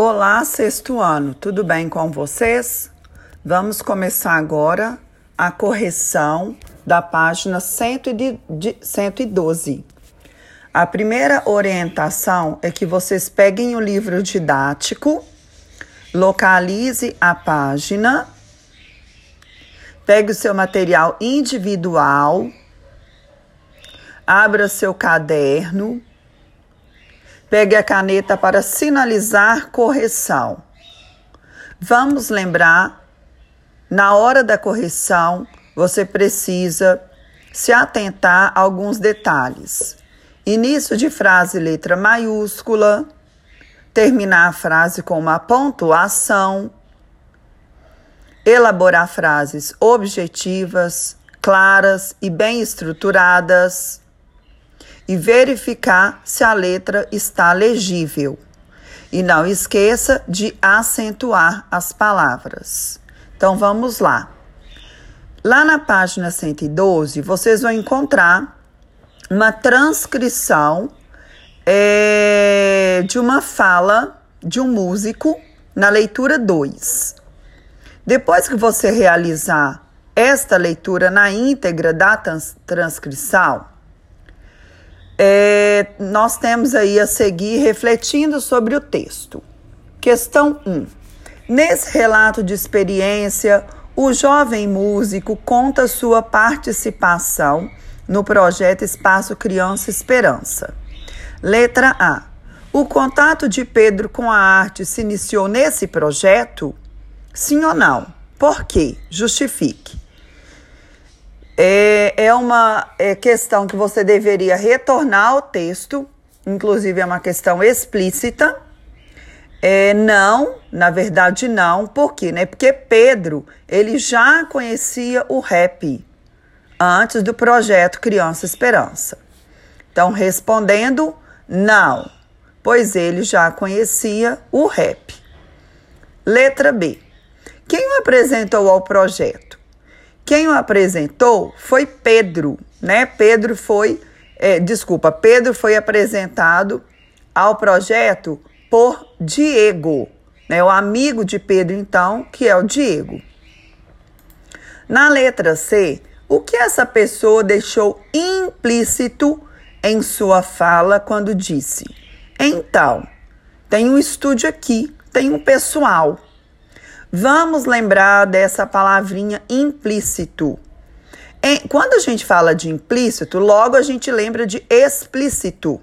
Olá, sexto ano, tudo bem com vocês? Vamos começar agora a correção da página 112. A primeira orientação é que vocês peguem o livro didático, localize a página, pegue o seu material individual, abra seu caderno Pegue a caneta para sinalizar correção. Vamos lembrar, na hora da correção, você precisa se atentar a alguns detalhes. Início de frase, letra maiúscula. Terminar a frase com uma pontuação. Elaborar frases objetivas, claras e bem estruturadas e verificar se a letra está legível. E não esqueça de acentuar as palavras. Então vamos lá. Lá na página 112, vocês vão encontrar uma transcrição é, de uma fala de um músico na leitura 2. Depois que você realizar esta leitura na íntegra da trans transcrição, é, nós temos aí a seguir refletindo sobre o texto. Questão 1. Nesse relato de experiência, o jovem músico conta sua participação no projeto Espaço Criança Esperança. Letra A. O contato de Pedro com a arte se iniciou nesse projeto? Sim ou não? Por quê? Justifique. É, é uma é, questão que você deveria retornar ao texto, inclusive é uma questão explícita. É, não, na verdade não, por quê? Né? Porque Pedro, ele já conhecia o rap antes do projeto Criança Esperança. Então, respondendo, não, pois ele já conhecia o rap. Letra B. Quem o apresentou ao projeto? Quem o apresentou foi Pedro, né? Pedro foi, é, desculpa, Pedro foi apresentado ao projeto por Diego, né? O amigo de Pedro, então, que é o Diego. Na letra C, o que essa pessoa deixou implícito em sua fala quando disse: Então, tem um estúdio aqui, tem um pessoal. Vamos lembrar dessa palavrinha implícito. Quando a gente fala de implícito, logo a gente lembra de explícito.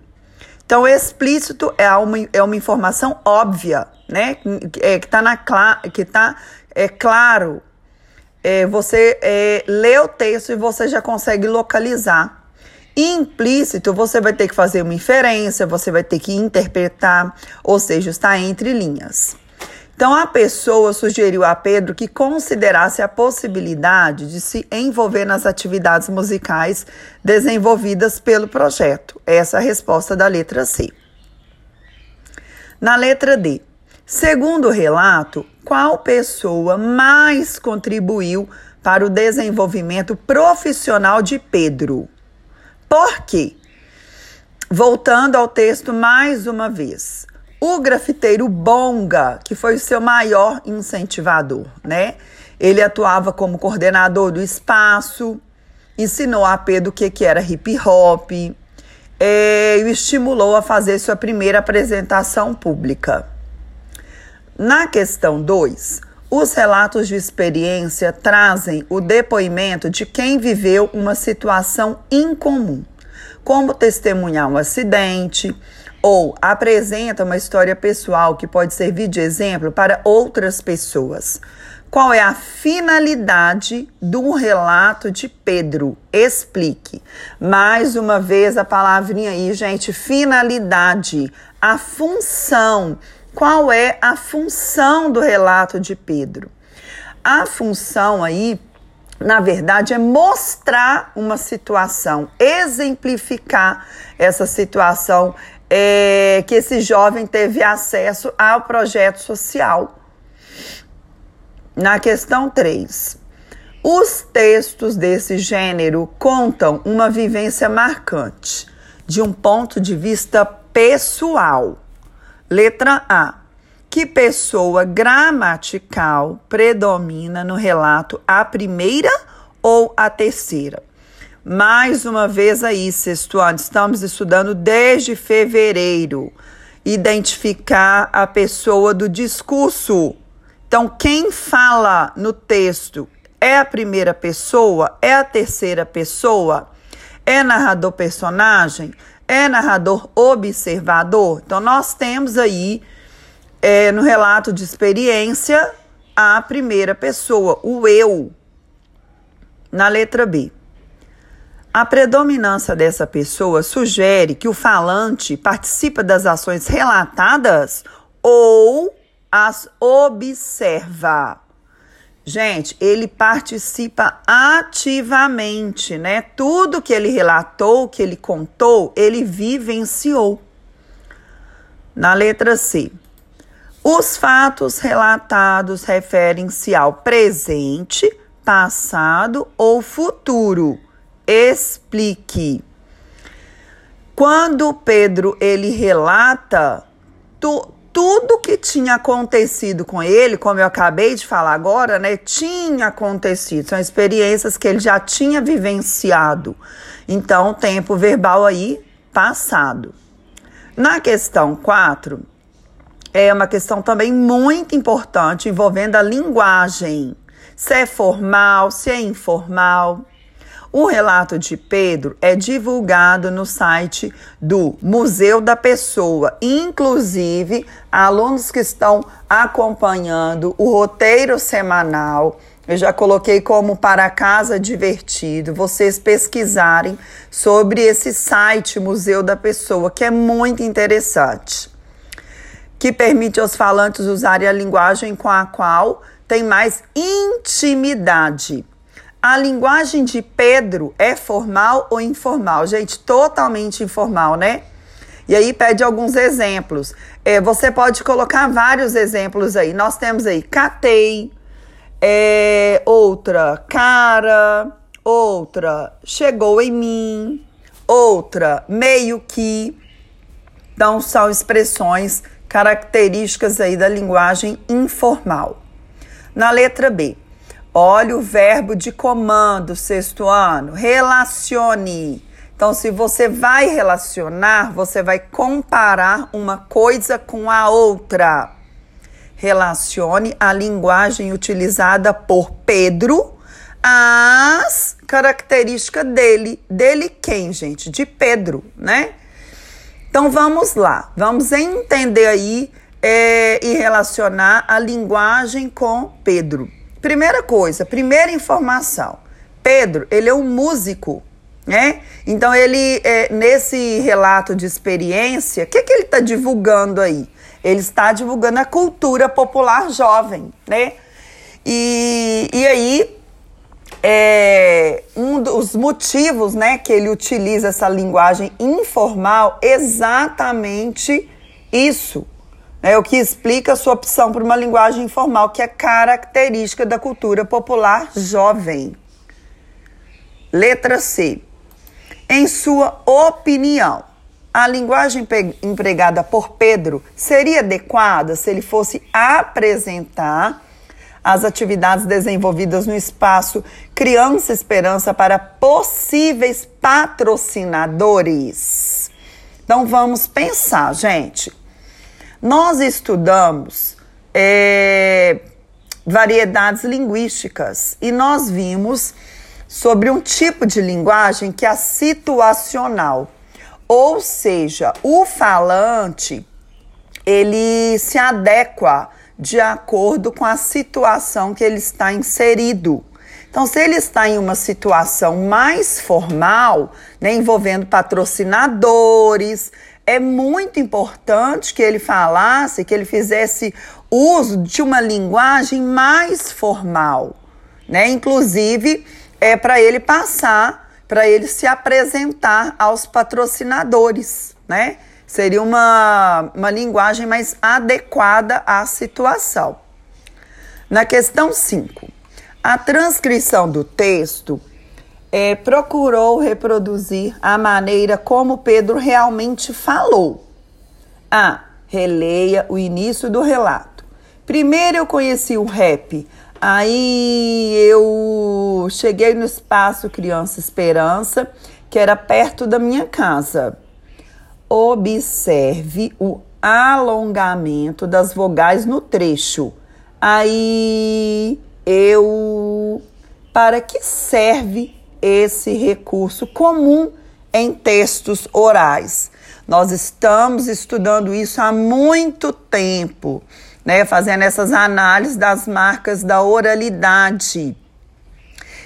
Então, explícito é uma, é uma informação óbvia, né? É, que está na que tá é claro. É, você é, lê o texto e você já consegue localizar. Implícito, você vai ter que fazer uma inferência, você vai ter que interpretar, ou seja, está entre linhas. Então, a pessoa sugeriu a Pedro que considerasse a possibilidade de se envolver nas atividades musicais desenvolvidas pelo projeto. Essa é a resposta da letra C. Na letra D, segundo o relato, qual pessoa mais contribuiu para o desenvolvimento profissional de Pedro? Por quê? Voltando ao texto mais uma vez. O grafiteiro Bonga, que foi o seu maior incentivador, né? Ele atuava como coordenador do espaço, ensinou a Pedro o que, que era hip hop, é, e o estimulou a fazer sua primeira apresentação pública. Na questão 2, os relatos de experiência trazem o depoimento de quem viveu uma situação incomum, como testemunhar um acidente, ou apresenta uma história pessoal que pode servir de exemplo para outras pessoas. Qual é a finalidade do relato de Pedro? Explique. Mais uma vez a palavrinha aí, gente, finalidade, a função. Qual é a função do relato de Pedro? A função aí na verdade, é mostrar uma situação, exemplificar essa situação é, que esse jovem teve acesso ao projeto social. Na questão 3, os textos desse gênero contam uma vivência marcante, de um ponto de vista pessoal. Letra A. que pessoa gramatical predomina no relato, a primeira ou a terceira? Mais uma vez aí, sexto ano, estamos estudando desde fevereiro. Identificar a pessoa do discurso. Então, quem fala no texto é a primeira pessoa? É a terceira pessoa? É narrador personagem? É narrador observador? Então, nós temos aí é, no relato de experiência a primeira pessoa, o eu. Na letra B. A predominância dessa pessoa sugere que o falante participa das ações relatadas ou as observa. Gente, ele participa ativamente, né? Tudo que ele relatou, que ele contou, ele vivenciou. Na letra C. Os fatos relatados referem-se ao presente, passado ou futuro explique. Quando Pedro ele relata tu, tudo que tinha acontecido com ele, como eu acabei de falar agora, né? Tinha acontecido, são experiências que ele já tinha vivenciado. Então, tempo verbal aí passado. Na questão 4, é uma questão também muito importante envolvendo a linguagem. Se é formal, se é informal. O relato de Pedro é divulgado no site do Museu da Pessoa. Inclusive, alunos que estão acompanhando o roteiro semanal, eu já coloquei como para casa divertido, vocês pesquisarem sobre esse site Museu da Pessoa, que é muito interessante. Que permite aos falantes usarem a linguagem com a qual tem mais intimidade. A linguagem de Pedro é formal ou informal? Gente, totalmente informal, né? E aí pede alguns exemplos. É, você pode colocar vários exemplos aí. Nós temos aí catei, é, outra cara, outra chegou em mim, outra meio que. Então são expressões características aí da linguagem informal. Na letra B, Olha o verbo de comando, sexto ano. Relacione. Então, se você vai relacionar, você vai comparar uma coisa com a outra. Relacione a linguagem utilizada por Pedro às características dele. Dele quem, gente? De Pedro, né? Então vamos lá, vamos entender aí é, e relacionar a linguagem com Pedro. Primeira coisa, primeira informação. Pedro, ele é um músico, né? Então ele é, nesse relato de experiência, o que, que ele está divulgando aí? Ele está divulgando a cultura popular jovem, né? E, e aí é, um dos motivos, né, que ele utiliza essa linguagem informal, exatamente isso, é o que explica a sua opção por uma linguagem informal, que é característica da cultura popular jovem. Letra C. Em sua opinião, a linguagem empregada por Pedro seria adequada se ele fosse apresentar as atividades desenvolvidas no espaço Criança Esperança para possíveis patrocinadores? Então vamos pensar, gente. Nós estudamos é, variedades linguísticas e nós vimos sobre um tipo de linguagem que é a situacional. Ou seja, o falante ele se adequa de acordo com a situação que ele está inserido. Então, se ele está em uma situação mais formal, né, envolvendo patrocinadores, é muito importante que ele falasse, que ele fizesse uso de uma linguagem mais formal, né? Inclusive, é para ele passar, para ele se apresentar aos patrocinadores, né? Seria uma, uma linguagem mais adequada à situação. Na questão 5, a transcrição do texto é, procurou reproduzir a maneira como Pedro realmente falou. A. Releia o início do relato. Primeiro eu conheci o rap, aí eu cheguei no espaço Criança Esperança, que era perto da minha casa. Observe o alongamento das vogais no trecho. Aí eu. Para que serve esse recurso comum em textos orais? Nós estamos estudando isso há muito tempo, né? Fazendo essas análises das marcas da oralidade.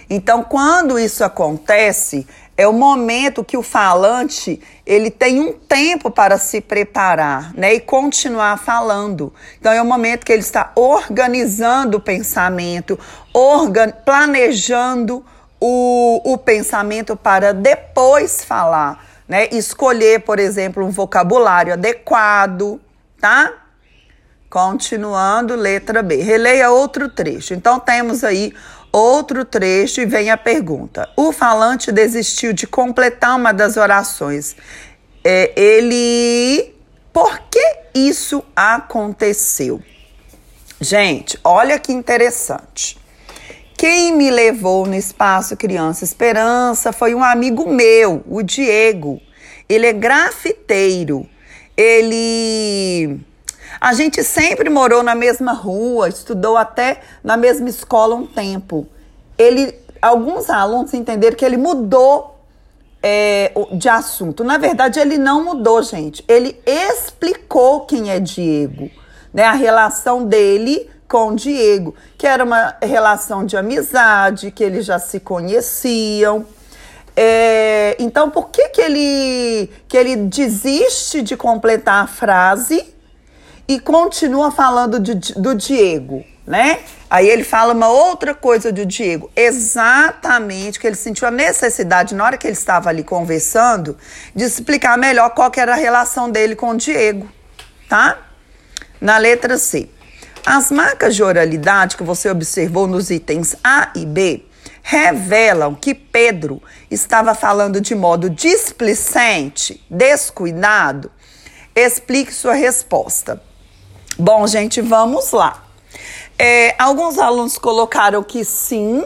Então, quando isso acontece, é o momento que o falante ele tem um tempo para se preparar, né, e continuar falando. Então é o momento que ele está organizando o pensamento, organ planejando o, o pensamento para depois falar, né? Escolher, por exemplo, um vocabulário adequado, tá? Continuando, letra B. Releia outro trecho. Então temos aí outro trecho e vem a pergunta. O falante desistiu de completar uma das orações. É, ele. Por que isso aconteceu? Gente, olha que interessante. Quem me levou no espaço Criança Esperança foi um amigo meu, o Diego. Ele é grafiteiro. Ele a gente sempre morou na mesma rua, estudou até na mesma escola um tempo. Ele, alguns alunos entenderam que ele mudou é, de assunto. Na verdade, ele não mudou, gente. Ele explicou quem é Diego, né? A relação dele com Diego, que era uma relação de amizade, que eles já se conheciam. É, então, por que, que, ele, que ele desiste de completar a frase e continua falando de, do Diego, né? Aí ele fala uma outra coisa do Diego, exatamente que ele sentiu a necessidade, na hora que ele estava ali conversando, de explicar melhor qual que era a relação dele com o Diego, tá? Na letra C. As marcas de oralidade que você observou nos itens A e B revelam que Pedro estava falando de modo displicente, descuidado. Explique sua resposta. Bom, gente, vamos lá. É, alguns alunos colocaram que sim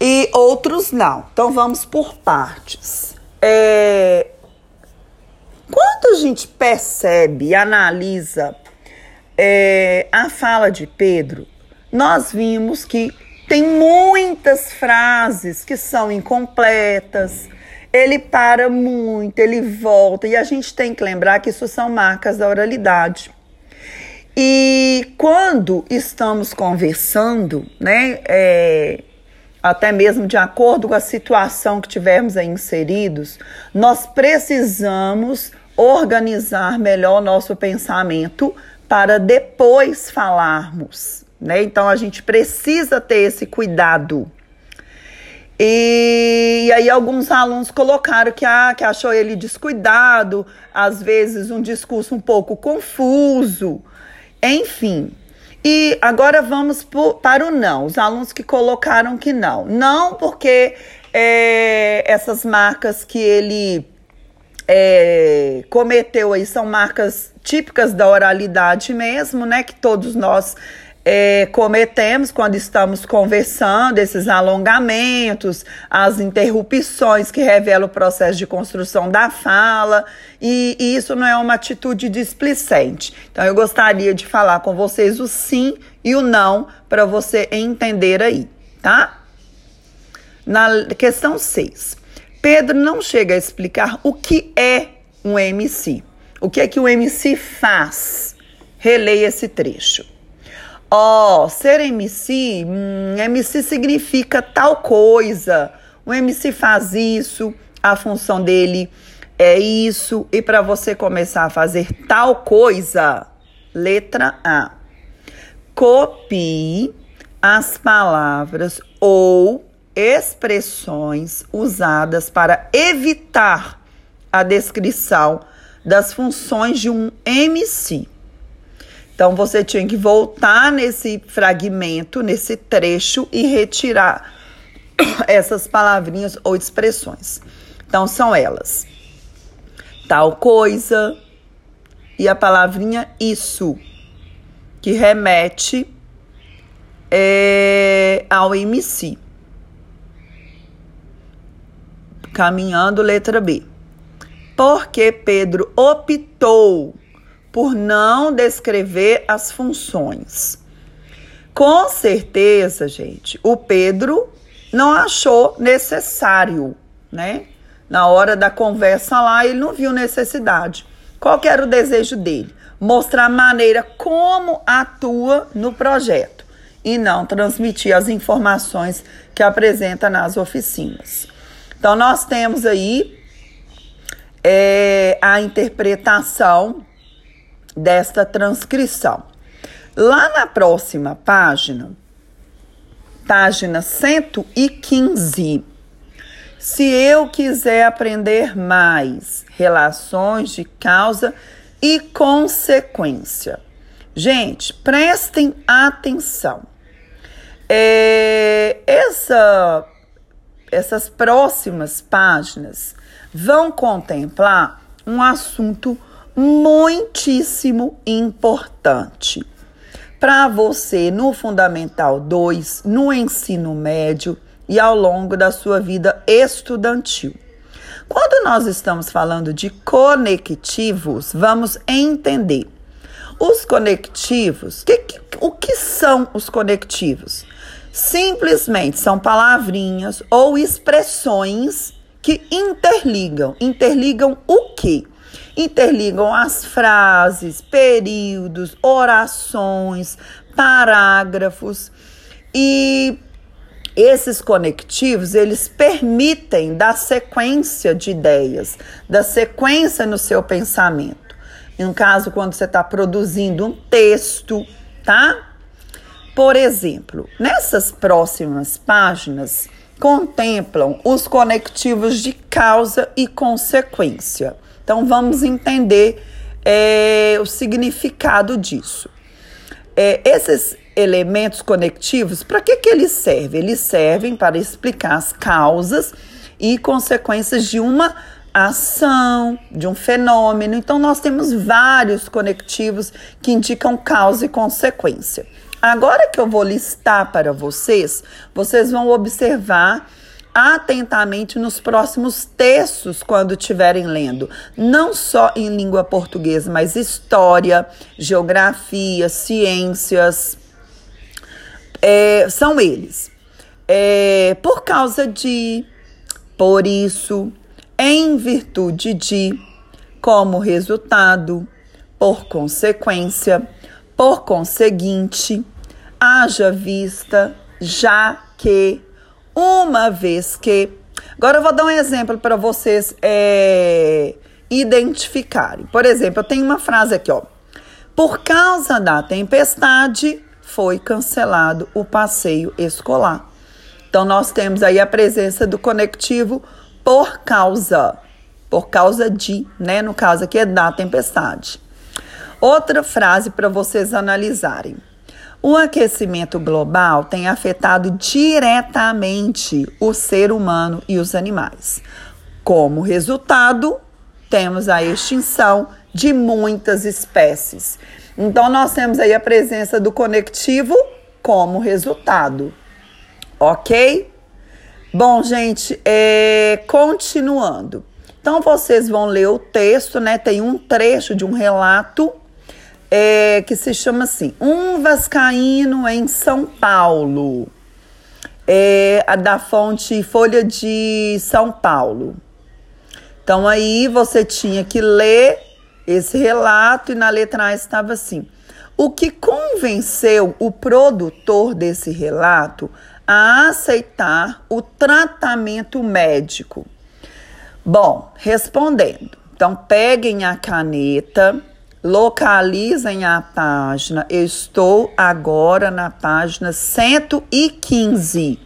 e outros não. Então vamos por partes. É, quando a gente percebe e analisa é, a fala de Pedro, nós vimos que tem muitas frases que são incompletas. Ele para muito, ele volta, e a gente tem que lembrar que isso são marcas da oralidade. E quando estamos conversando, né, é, até mesmo de acordo com a situação que tivermos aí inseridos, nós precisamos organizar melhor nosso pensamento para depois falarmos, né? Então a gente precisa ter esse cuidado. E, e, aí alguns alunos colocaram que, ah, que achou ele descuidado, às vezes um discurso um pouco confuso. Enfim. E agora vamos para o não. Os alunos que colocaram que não. Não porque é, essas marcas que ele é, cometeu aí são marcas típicas da oralidade mesmo, né? Que todos nós é, cometemos quando estamos conversando, esses alongamentos, as interrupções que revelam o processo de construção da fala, e, e isso não é uma atitude displicente. Então, eu gostaria de falar com vocês o sim e o não para você entender aí, tá? Na questão 6, Pedro não chega a explicar o que é um MC. O que é que o MC faz? Releia esse trecho. Ó, oh, ser MC, hum, MC significa tal coisa. O MC faz isso, a função dele é isso. E para você começar a fazer tal coisa, letra A. Copie as palavras ou expressões usadas para evitar a descrição das funções de um MC. Então você tinha que voltar nesse fragmento, nesse trecho e retirar essas palavrinhas ou expressões. Então são elas: tal coisa, e a palavrinha isso, que remete é, ao MC. Caminhando, letra B. Porque Pedro optou por não descrever as funções. Com certeza, gente, o Pedro não achou necessário, né? Na hora da conversa lá, ele não viu necessidade. Qual era o desejo dele? Mostrar a maneira como atua no projeto e não transmitir as informações que apresenta nas oficinas. Então, nós temos aí é, a interpretação desta transcrição. Lá na próxima página, página 115, se eu quiser aprender mais relações de causa e consequência. Gente, prestem atenção. É, essa, essas próximas páginas vão contemplar um assunto muitíssimo importante para você no Fundamental 2, no ensino médio e ao longo da sua vida estudantil. Quando nós estamos falando de conectivos, vamos entender. Os conectivos, que, que, o que são os conectivos? Simplesmente são palavrinhas ou expressões que interligam. Interligam o quê? Interligam as frases, períodos, orações, parágrafos e esses conectivos, eles permitem dar sequência de ideias, da sequência no seu pensamento. No caso, quando você está produzindo um texto, tá? Por exemplo, nessas próximas páginas contemplam os conectivos de causa e consequência. Então vamos entender é, o significado disso. É, esses elementos conectivos, para que, que eles servem? Eles servem para explicar as causas e consequências de uma ação, de um fenômeno. Então, nós temos vários conectivos que indicam causa e consequência. Agora que eu vou listar para vocês, vocês vão observar atentamente nos próximos textos quando estiverem lendo, não só em língua portuguesa, mas história, geografia, ciências. É, são eles. É, por causa de, por isso, em virtude de, como resultado, por consequência, por conseguinte, haja vista, já que uma vez que. Agora eu vou dar um exemplo para vocês é, identificarem. Por exemplo, eu tenho uma frase aqui, ó. Por causa da tempestade, foi cancelado o passeio escolar. Então, nós temos aí a presença do conectivo por causa. Por causa de, né? No caso aqui é da tempestade. Outra frase para vocês analisarem. O aquecimento global tem afetado diretamente o ser humano e os animais. Como resultado, temos a extinção de muitas espécies. Então, nós temos aí a presença do conectivo como resultado. Ok? Bom, gente, é, continuando. Então, vocês vão ler o texto, né? Tem um trecho de um relato é, que se chama assim: Um Vascaíno em São Paulo. É a da fonte Folha de São Paulo. Então aí você tinha que ler esse relato e na letra A estava assim: O que convenceu o produtor desse relato a aceitar o tratamento médico? Bom, respondendo. Então peguem a caneta localizem a página. Eu estou agora na página 115.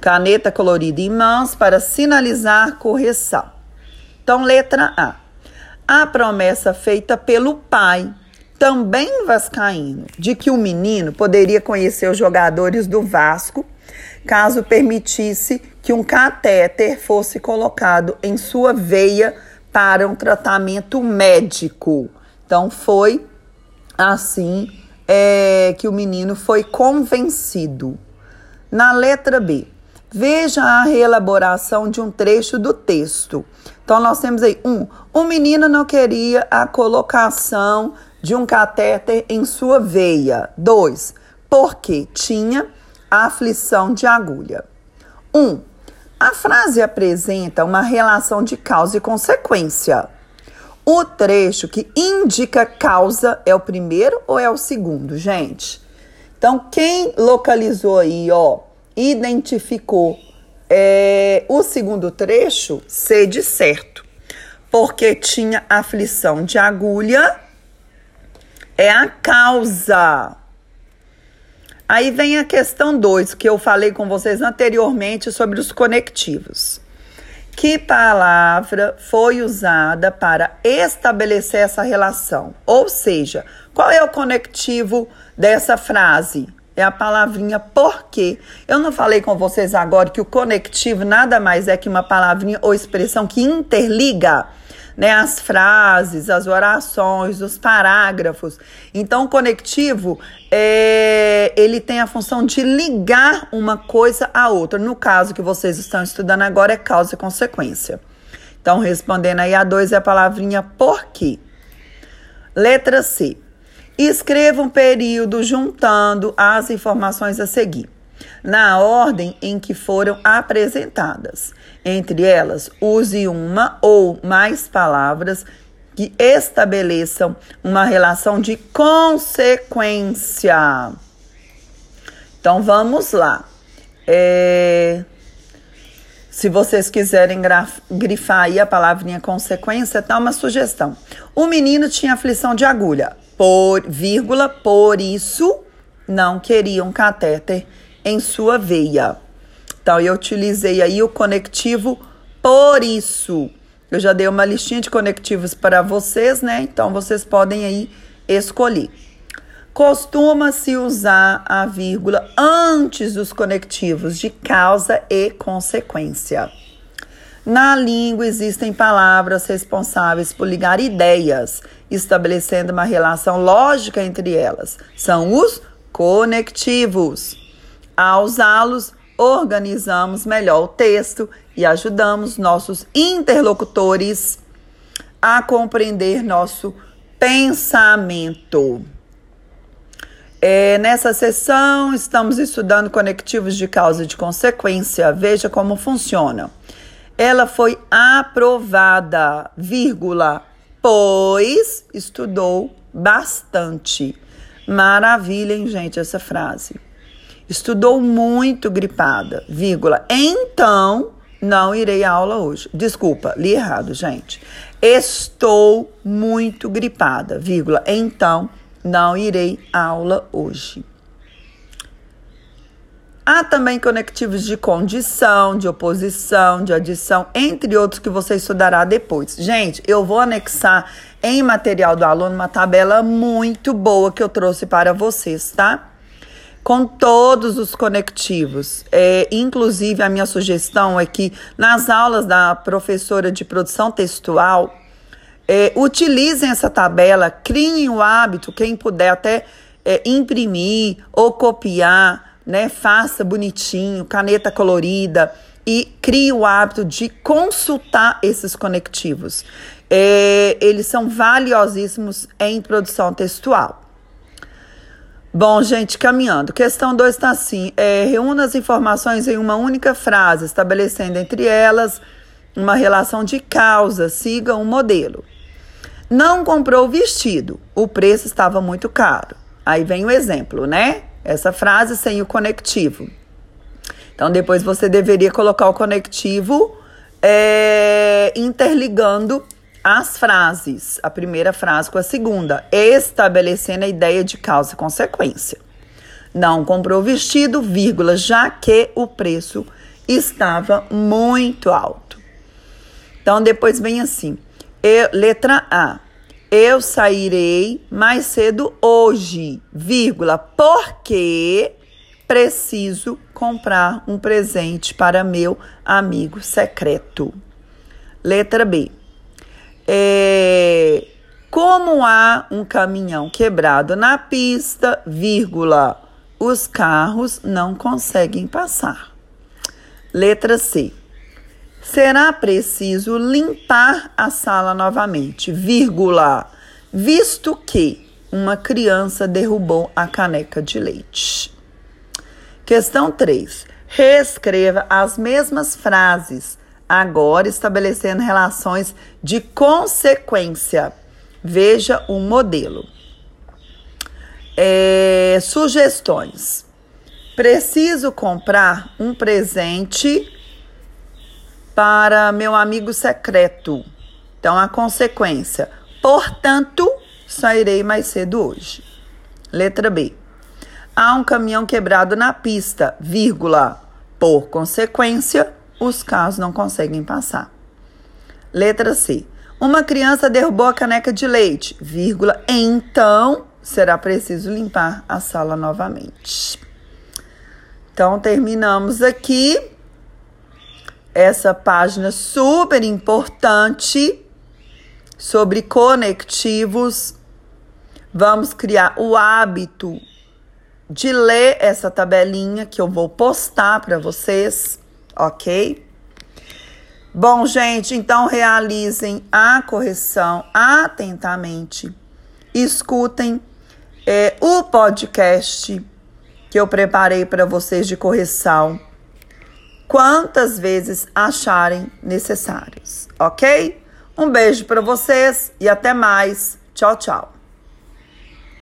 Caneta colorida em mãos para sinalizar correção. Então, letra A. A promessa feita pelo pai, também vascaíno, de que o menino poderia conhecer os jogadores do Vasco caso permitisse que um catéter fosse colocado em sua veia para um tratamento médico. Então foi assim é, que o menino foi convencido. Na letra B, veja a reelaboração de um trecho do texto. Então nós temos aí um, o menino não queria a colocação de um catéter em sua veia. Dois, porque tinha aflição de agulha. Um, a frase apresenta uma relação de causa e consequência. O trecho que indica causa é o primeiro ou é o segundo, gente? Então, quem localizou aí, ó, identificou é, o segundo trecho, C de certo. Porque tinha aflição de agulha, é a causa. Aí vem a questão 2, que eu falei com vocês anteriormente sobre os conectivos. Que palavra foi usada para estabelecer essa relação? Ou seja, qual é o conectivo dessa frase? É a palavrinha porque. Eu não falei com vocês agora que o conectivo nada mais é que uma palavrinha ou expressão que interliga né, as frases, as orações, os parágrafos. Então, o conectivo é, ele tem a função de ligar uma coisa à outra. No caso que vocês estão estudando agora, é causa e consequência. Então, respondendo aí a dois é a palavrinha porque. Letra C. Escreva um período juntando as informações a seguir na ordem em que foram apresentadas. Entre elas, use uma ou mais palavras que estabeleçam uma relação de consequência. Então vamos lá. É... Se vocês quiserem grifar aí a palavrinha consequência, tá uma sugestão. O menino tinha aflição de agulha, por vírgula, por isso não queria um catéter em sua veia. Então, eu utilizei aí o conectivo por isso. Eu já dei uma listinha de conectivos para vocês, né? Então, vocês podem aí escolher. Costuma-se usar a vírgula antes dos conectivos de causa e consequência. Na língua existem palavras responsáveis por ligar ideias, estabelecendo uma relação lógica entre elas. São os conectivos. Ao usá-los, organizamos melhor o texto e ajudamos nossos interlocutores a compreender nosso pensamento. É, nessa sessão, estamos estudando conectivos de causa e de consequência. Veja como funciona. Ela foi aprovada, vírgula, pois estudou bastante. Maravilha, hein, gente, essa frase. Estudou muito gripada, vírgula. Então, não irei à aula hoje. Desculpa, li errado, gente. Estou muito gripada, vírgula. Então, não irei à aula hoje. Há também conectivos de condição, de oposição, de adição, entre outros que você estudará depois. Gente, eu vou anexar em material do aluno uma tabela muito boa que eu trouxe para vocês, tá? Com todos os conectivos. É, inclusive, a minha sugestão é que nas aulas da professora de produção textual, é, utilizem essa tabela, criem o hábito, quem puder até é, imprimir ou copiar, né? Faça bonitinho, caneta colorida e crie o hábito de consultar esses conectivos. É, eles são valiosíssimos em produção textual. Bom, gente, caminhando. Questão 2 está assim: é, reúna as informações em uma única frase, estabelecendo entre elas uma relação de causa. Siga um modelo. Não comprou o vestido, o preço estava muito caro. Aí vem o exemplo, né? Essa frase sem o conectivo. Então, depois você deveria colocar o conectivo é, interligando as frases, a primeira frase com a segunda, estabelecendo a ideia de causa e consequência. Não comprou vestido, vírgula, já que o preço estava muito alto. Então depois vem assim, eu, letra A. Eu sairei mais cedo hoje, vírgula, porque preciso comprar um presente para meu amigo secreto. Letra B. É, Como há um caminhão quebrado na pista, vírgula, os carros não conseguem passar. Letra C. Será preciso limpar a sala novamente, vírgula, visto que uma criança derrubou a caneca de leite. Questão 3. Reescreva as mesmas frases, agora estabelecendo relações de consequência. Veja o modelo. É, sugestões. Preciso comprar um presente para meu amigo secreto. Então, a consequência. Portanto, sairei mais cedo hoje. Letra B. Há um caminhão quebrado na pista, vírgula. Por consequência, os carros não conseguem passar. Letra C. Uma criança derrubou a caneca de leite, vírgula. Então, será preciso limpar a sala novamente. Então, terminamos aqui essa página super importante sobre conectivos. Vamos criar o hábito de ler essa tabelinha que eu vou postar para vocês, ok? Bom, gente, então realizem a correção atentamente. Escutem é, o podcast que eu preparei para vocês de correção quantas vezes acharem necessários, ok? Um beijo para vocês e até mais. Tchau, tchau.